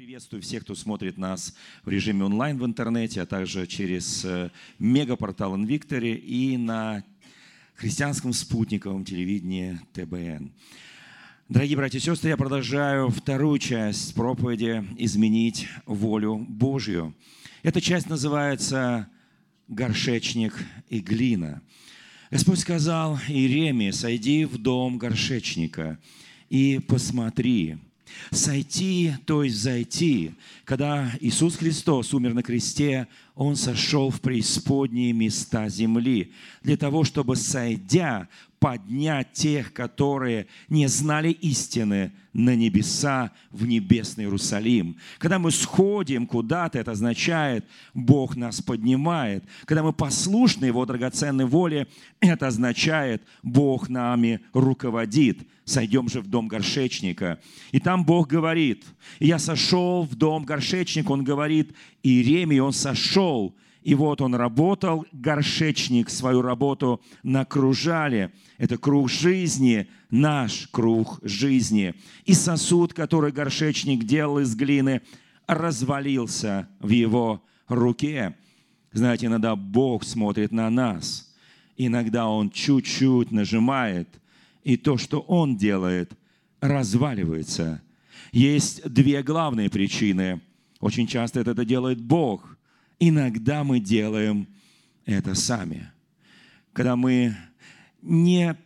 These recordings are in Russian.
Приветствую всех, кто смотрит нас в режиме онлайн в интернете, а также через э, мегапортал Invictory и на христианском спутниковом телевидении ТБН. Дорогие братья и сестры, я продолжаю вторую часть проповеди «Изменить волю Божью». Эта часть называется «Горшечник и глина». Господь сказал Иеремии, «Сойди в дом горшечника и посмотри». Сойти, то есть зайти. Когда Иисус Христос умер на кресте, Он сошел в преисподние места земли для того, чтобы, сойдя, поднять тех, которые не знали истины, на небеса, в небесный Иерусалим. Когда мы сходим куда-то, это означает, Бог нас поднимает. Когда мы послушны Его драгоценной воле, это означает, Бог нами руководит. Сойдем же в дом горшечника. И там Бог говорит, я сошел в дом горшечника, Он говорит, Иеремии, Он сошел, и вот он работал, горшечник свою работу накружали. Это круг жизни, наш круг жизни. И сосуд, который горшечник делал из глины, развалился в его руке. Знаете, иногда Бог смотрит на нас. Иногда Он чуть-чуть нажимает, и то, что Он делает, разваливается. Есть две главные причины. Очень часто это делает Бог – иногда мы делаем это сами. Когда мы не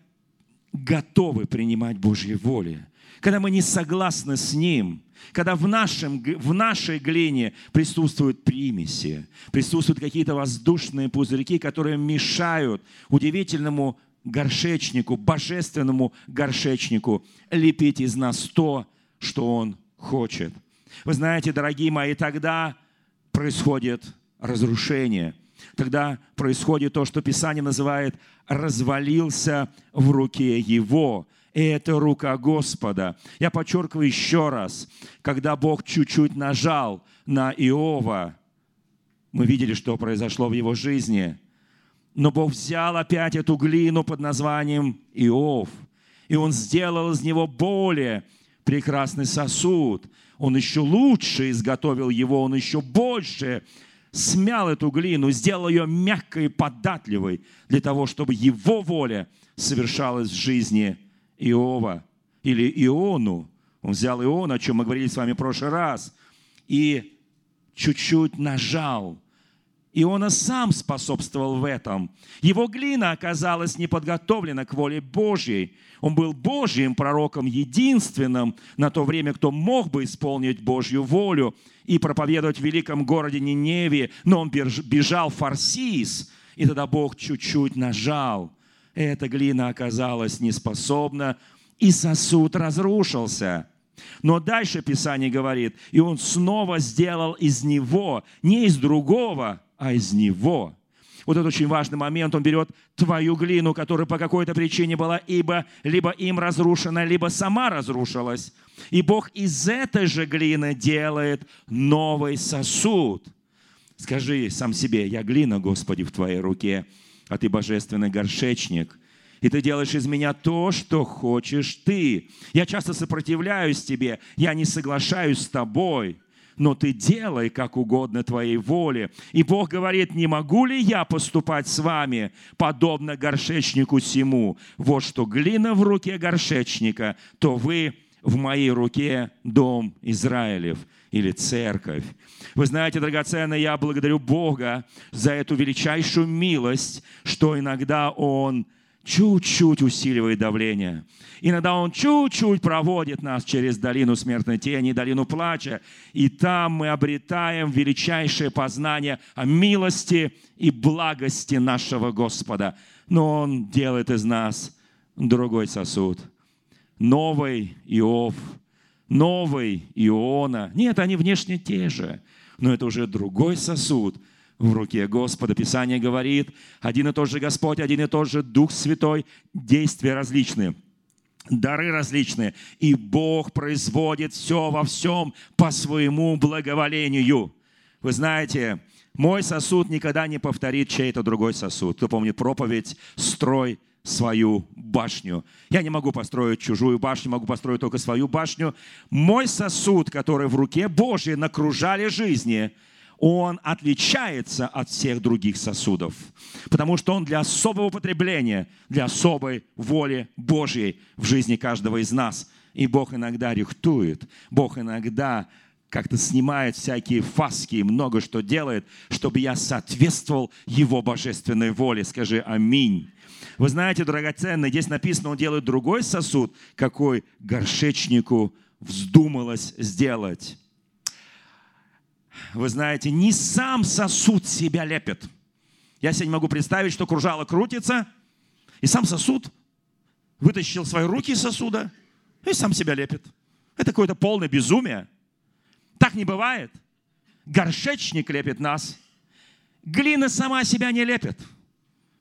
готовы принимать Божьей воли, когда мы не согласны с Ним, когда в, нашем, в нашей глине присутствуют примеси, присутствуют какие-то воздушные пузырьки, которые мешают удивительному горшечнику, божественному горшечнику лепить из нас то, что Он хочет. Вы знаете, дорогие мои, тогда происходит разрушение. Тогда происходит то, что Писание называет «развалился в руке его». И это рука Господа. Я подчеркиваю еще раз, когда Бог чуть-чуть нажал на Иова, мы видели, что произошло в его жизни. Но Бог взял опять эту глину под названием Иов, и Он сделал из него более прекрасный сосуд. Он еще лучше изготовил его, Он еще больше смял эту глину, сделал ее мягкой и податливой для того, чтобы его воля совершалась в жизни Иова или Иону. Он взял Иона, о чем мы говорили с вами в прошлый раз, и чуть-чуть нажал Иона сам способствовал в этом. Его глина оказалась не подготовлена к воле Божьей. Он был Божьим пророком, единственным на то время, кто мог бы исполнить Божью волю и проповедовать в великом городе Ниневе, но он бежал в Фарсис, и тогда Бог чуть-чуть нажал. Эта глина оказалась неспособна, и сосуд разрушился. Но дальше Писание говорит, и он снова сделал из него, не из другого, а из него. Вот это очень важный момент. Он берет твою глину, которая по какой-то причине была ибо либо им разрушена, либо сама разрушилась. И Бог из этой же глины делает новый сосуд. Скажи сам себе, я глина, Господи, в Твоей руке, а Ты божественный горшечник. И Ты делаешь из меня то, что хочешь Ты. Я часто сопротивляюсь Тебе, я не соглашаюсь с Тобой но ты делай, как угодно твоей воле. И Бог говорит, не могу ли я поступать с вами, подобно горшечнику сему? Вот что глина в руке горшечника, то вы в моей руке дом Израилев или церковь. Вы знаете, драгоценные, я благодарю Бога за эту величайшую милость, что иногда Он чуть-чуть усиливает давление. Иногда Он чуть-чуть проводит нас через долину смертной тени, долину плача, и там мы обретаем величайшее познание о милости и благости нашего Господа. Но Он делает из нас другой сосуд. Новый Иов, новый Иона. Нет, они внешне те же, но это уже другой сосуд – в руке Господа. Писание говорит, один и тот же Господь, один и тот же Дух Святой, действия различные, дары различные, и Бог производит все во всем по своему благоволению. Вы знаете, мой сосуд никогда не повторит чей-то другой сосуд. Кто помнит проповедь «Строй свою башню. Я не могу построить чужую башню, могу построить только свою башню. Мой сосуд, который в руке Божьей накружали жизни, он отличается от всех других сосудов, потому что он для особого потребления, для особой воли Божьей в жизни каждого из нас. И Бог иногда рихтует, Бог иногда как-то снимает всякие фаски и много что делает, чтобы я соответствовал Его божественной воле. Скажи аминь. Вы знаете, драгоценный, здесь написано, он делает другой сосуд, какой горшечнику вздумалось сделать. Вы знаете, не сам сосуд себя лепит. Я себе не могу представить, что кружало крутится, и сам сосуд вытащил свои руки из сосуда и сам себя лепит. Это какое-то полное безумие. Так не бывает. Горшечник лепит нас. Глина сама себя не лепит.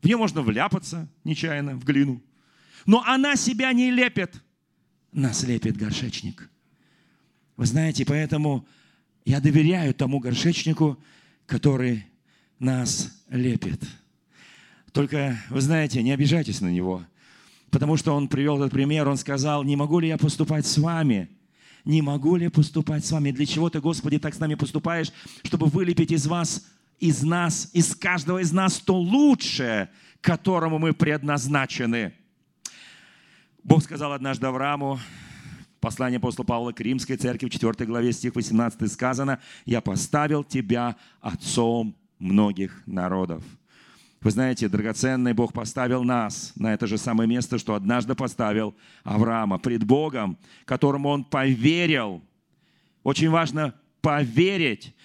В нее можно вляпаться нечаянно, в глину. Но она себя не лепит. Нас лепит горшечник. Вы знаете, поэтому я доверяю тому горшечнику, который нас лепит. Только, вы знаете, не обижайтесь на него, потому что он привел этот пример, он сказал, не могу ли я поступать с вами – не могу ли поступать с вами? Для чего ты, Господи, так с нами поступаешь, чтобы вылепить из вас, из нас, из каждого из нас то лучшее, которому мы предназначены? Бог сказал однажды Аврааму, послание апостола Павла к Римской церкви, в 4 главе, стих 18 сказано, «Я поставил тебя отцом многих народов». Вы знаете, драгоценный Бог поставил нас на это же самое место, что однажды поставил Авраама пред Богом, которому он поверил. Очень важно поверить,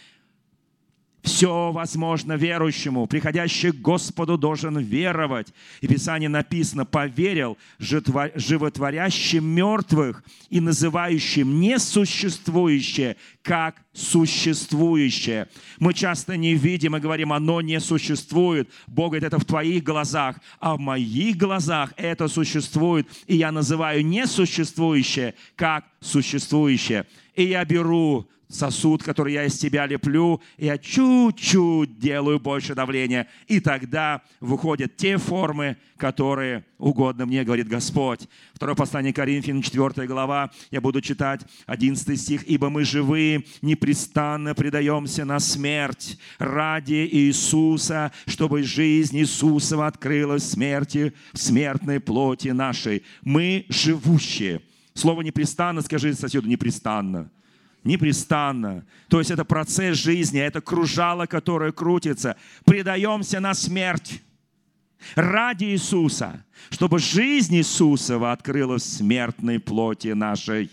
все возможно верующему. Приходящий к Господу должен веровать. И Писание написано, поверил животворящим мертвых и называющим несуществующее как существующее. Мы часто не видим и говорим, оно не существует. Бог говорит, это в твоих глазах, а в моих глазах это существует. И я называю несуществующее как существующее. И я беру сосуд, который я из тебя леплю, я чуть-чуть делаю больше давления, и тогда выходят те формы, которые угодно мне, говорит Господь. Второе послание Коринфянам, 4 глава, я буду читать 11 стих. «Ибо мы живые, непрестанно предаемся на смерть ради Иисуса, чтобы жизнь Иисусова открылась в смерти, в смертной плоти нашей». Мы живущие. Слово «непрестанно» скажи соседу «непрестанно» непрестанно. То есть это процесс жизни, это кружало, которое крутится. Предаемся на смерть ради Иисуса, чтобы жизнь Иисусова открылась в смертной плоти нашей.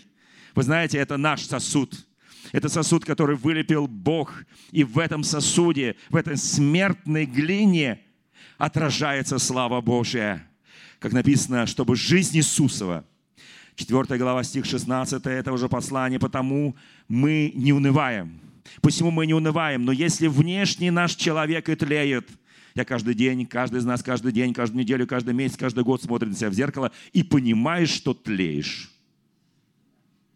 Вы знаете, это наш сосуд. Это сосуд, который вылепил Бог. И в этом сосуде, в этой смертной глине отражается слава Божья. Как написано, чтобы жизнь Иисусова – 4 глава, стих 16 этого же послания, потому мы не унываем. Почему мы не унываем? Но если внешний наш человек и тлеет, я каждый день, каждый из нас каждый день, каждую неделю, каждый месяц, каждый год смотрит на себя в зеркало и понимаешь, что тлеешь.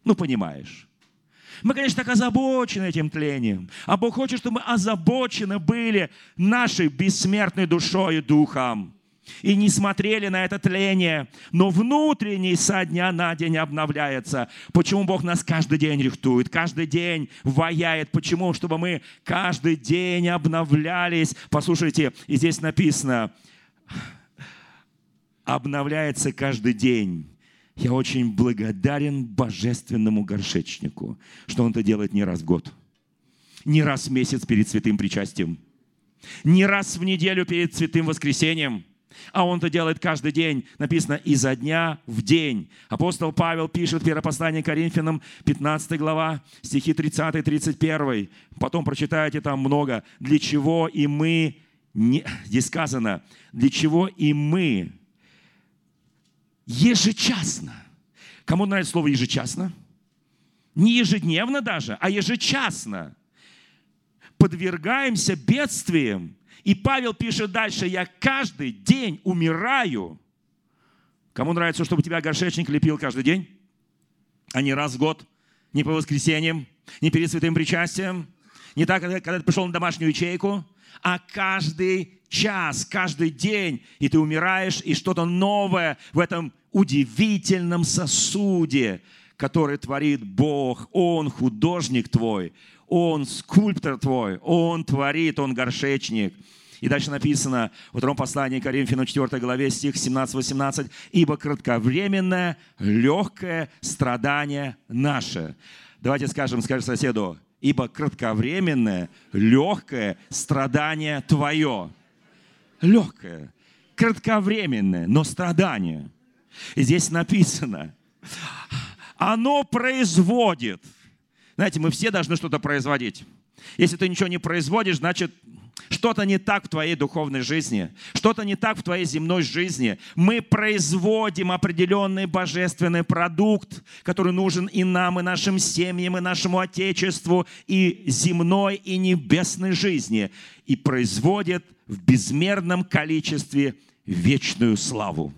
Ну, понимаешь. Мы, конечно, так озабочены этим тлением. А Бог хочет, чтобы мы озабочены были нашей бессмертной душой и духом и не смотрели на это тление, но внутренний со дня на день обновляется. Почему Бог нас каждый день рихтует, каждый день ваяет? Почему? Чтобы мы каждый день обновлялись. Послушайте, и здесь написано, обновляется каждый день. Я очень благодарен божественному горшечнику, что он это делает не раз в год, не раз в месяц перед святым причастием, не раз в неделю перед святым воскресением – а он это делает каждый день. Написано изо дня в день. Апостол Павел пишет в послание Коринфянам, 15 глава, стихи 30-31. Потом прочитайте там много. Для чего и мы, не, здесь сказано, для чего и мы ежечасно. Кому нравится слово ежечасно? Не ежедневно даже, а ежечасно подвергаемся бедствиям и Павел пишет дальше, я каждый день умираю. Кому нравится, чтобы тебя горшечник лепил каждый день? А не раз в год, не по воскресеньям, не перед святым причастием, не так, когда ты пришел на домашнюю ячейку, а каждый час, каждый день, и ты умираешь, и что-то новое в этом удивительном сосуде, который творит Бог. Он художник твой, Он скульптор твой, Он творит, Он горшечник. И дальше написано во втором послании Коринфянам 4 главе, стих 17-18, «Ибо кратковременное, легкое страдание наше». Давайте скажем, скажем соседу, «Ибо кратковременное, легкое страдание твое» легкое, кратковременное, но страдание. И здесь написано, оно производит. Знаете, мы все должны что-то производить. Если ты ничего не производишь, значит, что-то не так в твоей духовной жизни, что-то не так в твоей земной жизни. Мы производим определенный божественный продукт, который нужен и нам, и нашим семьям, и нашему Отечеству, и земной, и небесной жизни. И производит в безмерном количестве вечную славу.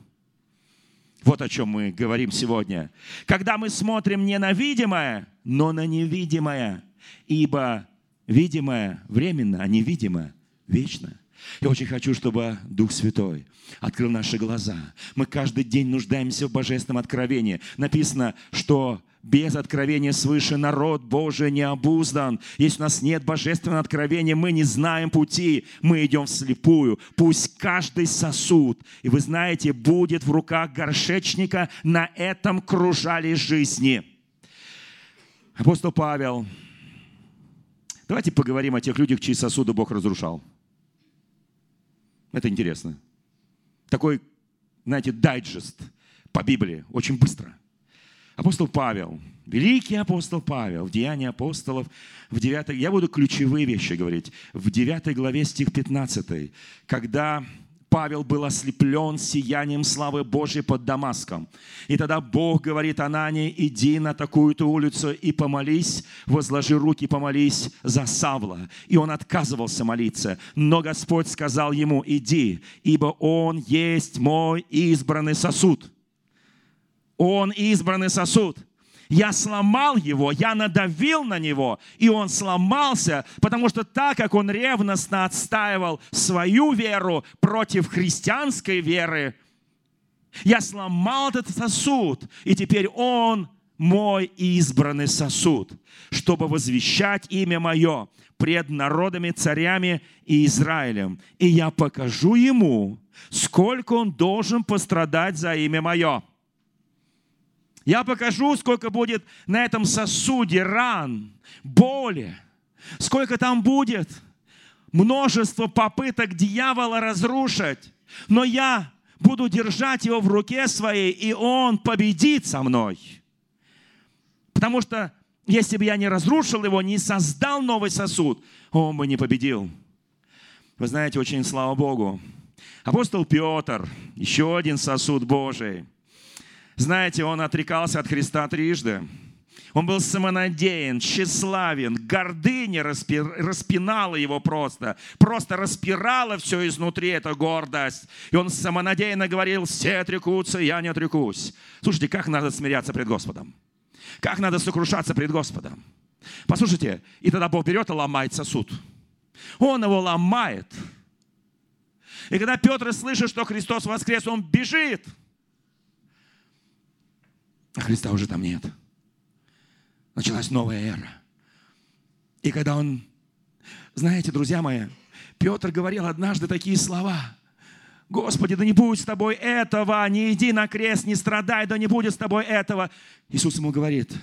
Вот о чем мы говорим сегодня. Когда мы смотрим не на видимое, но на невидимое, ибо видимое временно, а невидимое вечно. Я очень хочу, чтобы Дух Святой открыл наши глаза. Мы каждый день нуждаемся в божественном откровении. Написано, что без откровения свыше народ Божий не обуздан. Если у нас нет божественного откровения, мы не знаем пути, мы идем вслепую. Пусть каждый сосуд, и вы знаете, будет в руках горшечника на этом кружали жизни. Апостол Павел, давайте поговорим о тех людях, чьи сосуды Бог разрушал. Это интересно. Такой, знаете, дайджест по Библии, очень быстро – Апостол Павел, великий апостол Павел, в Деянии апостолов, в 9, я буду ключевые вещи говорить, в 9 главе стих 15, когда Павел был ослеплен сиянием славы Божьей под Дамаском. И тогда Бог говорит Анане, иди на такую-то улицу и помолись, возложи руки, помолись за Савла. И он отказывался молиться. Но Господь сказал ему, иди, ибо он есть мой избранный сосуд он избранный сосуд. Я сломал его, я надавил на него, и он сломался, потому что так как он ревностно отстаивал свою веру против христианской веры, я сломал этот сосуд, и теперь он мой избранный сосуд, чтобы возвещать имя мое пред народами, царями и Израилем. И я покажу ему, сколько он должен пострадать за имя мое я покажу, сколько будет на этом сосуде ран, боли, сколько там будет множество попыток дьявола разрушить. Но я буду держать его в руке своей, и он победит со мной. Потому что если бы я не разрушил его, не создал новый сосуд, он бы не победил. Вы знаете, очень слава Богу. Апостол Петр, еще один сосуд Божий – знаете, он отрекался от Христа трижды. Он был самонадеян, тщеславен, гордыня распи, распинала его просто. Просто распирала все изнутри, эта гордость. И он самонадеянно говорил, все отрекутся, я не отрекусь. Слушайте, как надо смиряться пред Господом? Как надо сокрушаться пред Господом? Послушайте, и тогда Бог берет и ломает сосуд. Он его ломает. И когда Петр слышит, что Христос воскрес, он бежит – а Христа уже там нет. Началась новая эра. И когда он, знаете, друзья мои, Петр говорил однажды такие слова. Господи, да не будет с тобой этого, не иди на крест, не страдай, да не будет с тобой этого. Иисус ему говорит,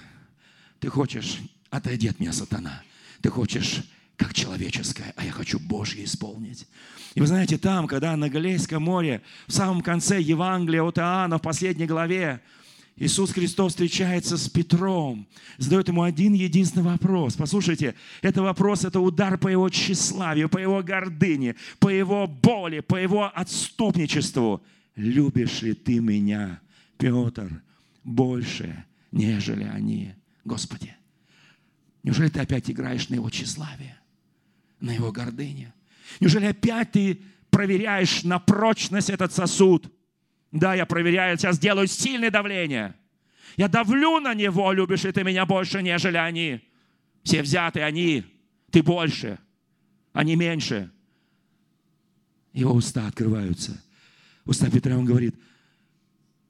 ты хочешь, отойди от меня, сатана. Ты хочешь как человеческое, а я хочу Божье исполнить. И вы знаете, там, когда на Галилейском море, в самом конце Евангелия от Иоанна, в последней главе, Иисус Христос встречается с Петром, задает ему один единственный вопрос. Послушайте, это вопрос, это удар по его тщеславию, по его гордыне, по его боли, по его отступничеству. Любишь ли ты меня, Петр, больше, нежели они? Господи, неужели ты опять играешь на его тщеславие, на его гордыне? Неужели опять ты проверяешь на прочность этот сосуд – да, я проверяю, сейчас делаю сильное давление. Я давлю на него, любишь ли ты меня больше, нежели они. Все взяты они, ты больше, они меньше. Его уста открываются. Уста Петра, он говорит,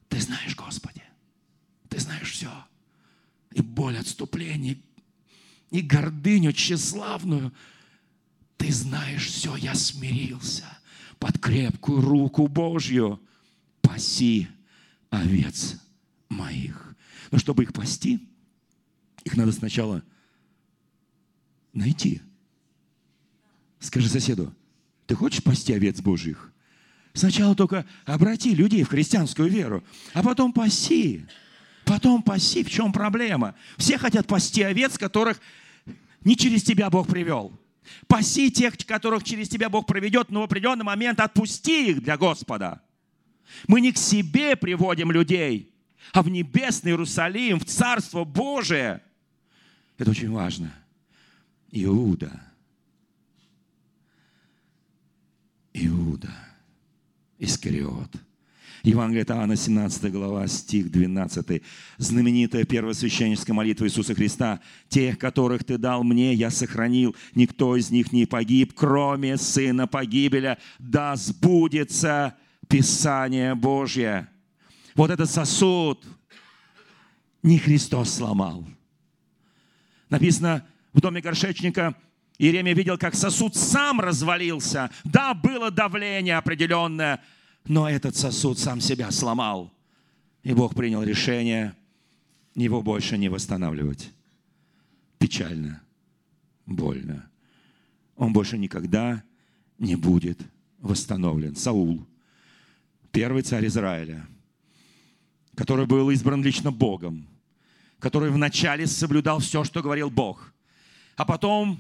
ты знаешь, Господи, ты знаешь все. И боль отступления, и гордыню тщеславную. Ты знаешь все, я смирился под крепкую руку Божью. Паси овец моих. Но чтобы их пасти, их надо сначала найти. Скажи соседу, ты хочешь пасти овец Божьих? Сначала только обрати людей в христианскую веру, а потом паси. Потом паси. В чем проблема? Все хотят пасти овец, которых не через тебя Бог привел. Паси тех, которых через тебя Бог проведет, но в определенный момент отпусти их для Господа. Мы не к себе приводим людей, а в небесный Иерусалим, в Царство Божие. Это очень важно. Иуда. Иуда. Искариот. Евангелие от Иоанна, 17 глава, стих 12. Знаменитая первосвященническая молитва Иисуса Христа. «Тех, которых Ты дал мне, я сохранил. Никто из них не погиб, кроме Сына погибеля. Да сбудется Писание Божье». Вот этот сосуд не Христос сломал. Написано в доме горшечника, Иеремия видел, как сосуд сам развалился. Да, было давление определенное, но этот сосуд сам себя сломал. И Бог принял решение его больше не восстанавливать. Печально, больно. Он больше никогда не будет восстановлен. Саул, первый царь Израиля, который был избран лично Богом, который вначале соблюдал все, что говорил Бог, а потом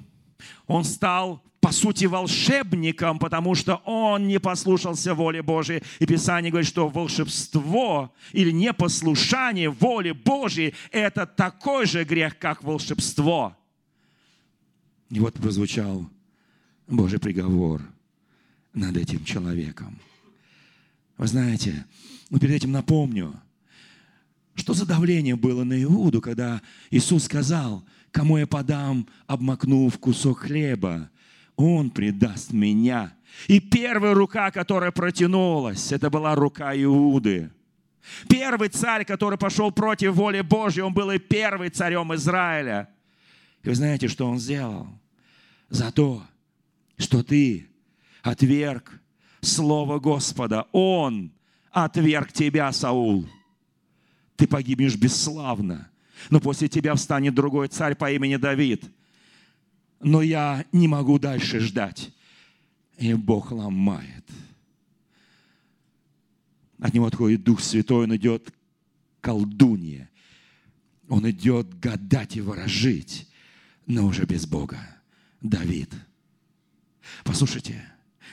он стал по сути, волшебником, потому что он не послушался воле Божией. И Писание говорит, что волшебство или непослушание воле Божией – это такой же грех, как волшебство. И вот прозвучал Божий приговор над этим человеком. Вы знаете, но перед этим напомню, что за давление было на Иуду, когда Иисус сказал, кому я подам, обмакнув кусок хлеба, он предаст меня. И первая рука, которая протянулась, это была рука Иуды. Первый царь, который пошел против воли Божьей, он был и первый царем Израиля. И вы знаете, что он сделал? За то, что ты отверг Слово Господа. Он отверг тебя, Саул. Ты погибнешь бесславно. Но после тебя встанет другой царь по имени Давид – но я не могу дальше ждать. И Бог ломает. От него отходит Дух Святой, он идет колдунье. Он идет гадать и ворожить, но уже без Бога. Давид. Послушайте,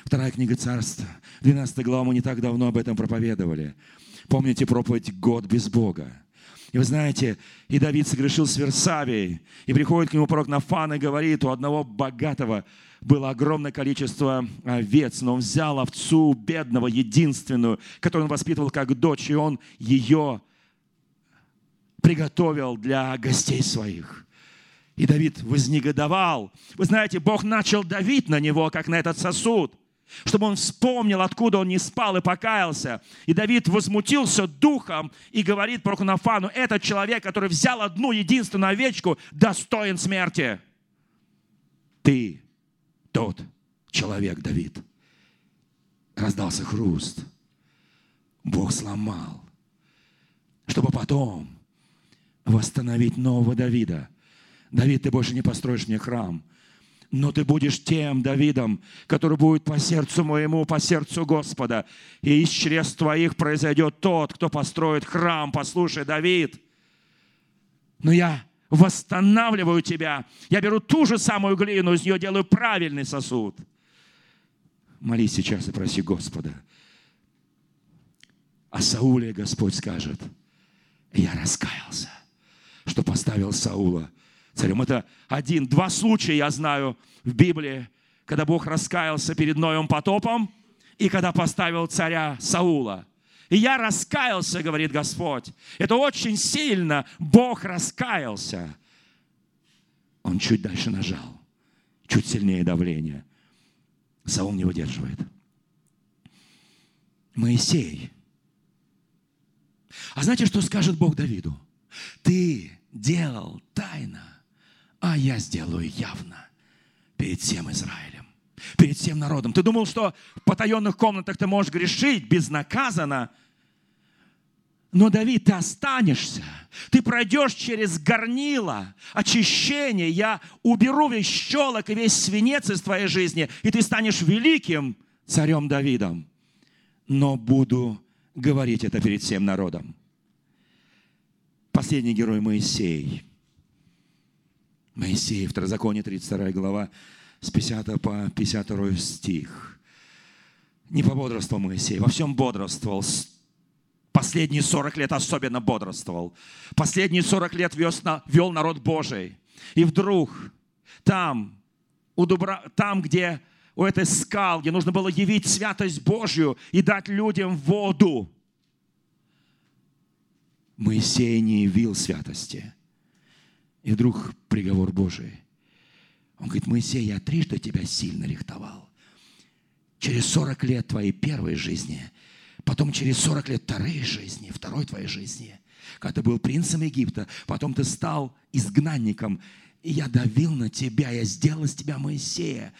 вторая книга царства, 12 глава, мы не так давно об этом проповедовали. Помните проповедь «Год без Бога»? И вы знаете, и Давид согрешил с Версавией, и приходит к нему пророк Нафан и говорит, у одного богатого было огромное количество овец, но он взял овцу бедного, единственную, которую он воспитывал как дочь, и он ее приготовил для гостей своих. И Давид вознегодовал. Вы знаете, Бог начал давить на него, как на этот сосуд – чтобы он вспомнил, откуда он не спал и покаялся. И Давид возмутился духом и говорит про Нафану, этот человек, который взял одну единственную овечку, достоин смерти. Ты тот человек, Давид. Раздался хруст. Бог сломал, чтобы потом восстановить нового Давида. Давид, ты больше не построишь мне храм – но ты будешь тем Давидом, который будет по сердцу моему, по сердцу Господа. И из чрез твоих произойдет тот, кто построит храм. Послушай, Давид, но я восстанавливаю тебя. Я беру ту же самую глину, из нее делаю правильный сосуд. Молись сейчас и проси Господа. А Сауле Господь скажет, я раскаялся, что поставил Саула царем. Это один, два случая я знаю в Библии, когда Бог раскаялся перед Новым потопом и когда поставил царя Саула. И я раскаялся, говорит Господь. Это очень сильно. Бог раскаялся. Он чуть дальше нажал. Чуть сильнее давление. Саул не выдерживает. Моисей. А знаете, что скажет Бог Давиду? Ты делал тайно, а я сделаю явно перед всем Израилем, перед всем народом. Ты думал, что в потаенных комнатах ты можешь грешить безнаказанно, но, Давид, ты останешься. Ты пройдешь через горнило очищение. Я уберу весь щелок и весь свинец из твоей жизни, и ты станешь великим царем Давидом. Но буду говорить это перед всем народом. Последний герой Моисей. Моисей, Второзаконие, 32 глава, с 50 по 52 стих. Не пободрствовал Моисей, во всем бодрствовал. Последние 40 лет особенно бодрствовал. Последние 40 лет вез, вел народ Божий. И вдруг там, у Дубра, там, где у этой скал, где нужно было явить святость Божью и дать людям воду, Моисей не явил святости. И вдруг приговор Божий. Он говорит, Моисей, я трижды тебя сильно рихтовал. Через 40 лет твоей первой жизни, потом через 40 лет второй жизни, второй твоей жизни, когда ты был принцем Египта, потом ты стал изгнанником, и я давил на тебя, я сделал из тебя Моисея.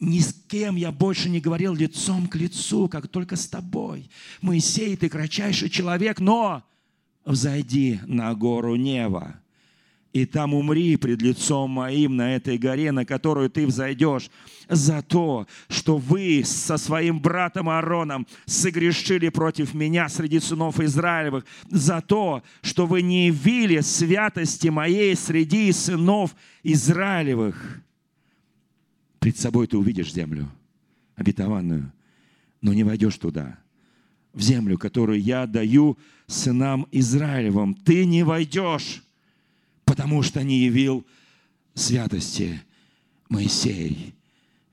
Ни с кем я больше не говорил лицом к лицу, как только с тобой. Моисей, ты кратчайший человек, но взойди на гору Нева, и там умри пред лицом моим на этой горе, на которую ты взойдешь, за то, что вы со своим братом Аароном согрешили против меня среди сынов Израилевых, за то, что вы не явили святости моей среди сынов Израилевых. Пред собой ты увидишь землю обетованную, но не войдешь туда – в землю, которую я даю сынам Израилевым. Ты не войдешь, потому что не явил святости Моисей.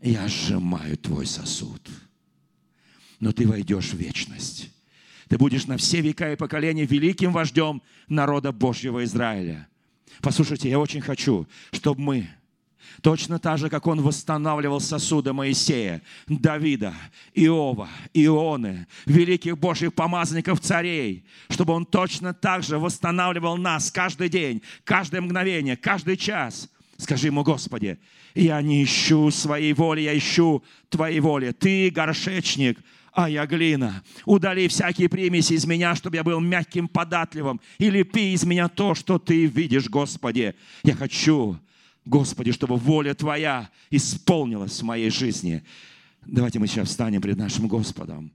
Я сжимаю твой сосуд. Но ты войдешь в вечность. Ты будешь на все века и поколения великим вождем народа Божьего Израиля. Послушайте, я очень хочу, чтобы мы Точно так же, как он восстанавливал сосуды Моисея, Давида, Иова, Ионы, великих Божьих помазанников царей, чтобы он точно так же восстанавливал нас каждый день, каждое мгновение, каждый час. Скажи ему, Господи, я не ищу своей воли, я ищу Твоей воли. Ты горшечник, а я глина. Удали всякие примеси из меня, чтобы я был мягким, податливым. И лепи из меня то, что Ты видишь, Господи. Я хочу Господи, чтобы воля Твоя исполнилась в моей жизни. Давайте мы сейчас встанем пред нашим Господом.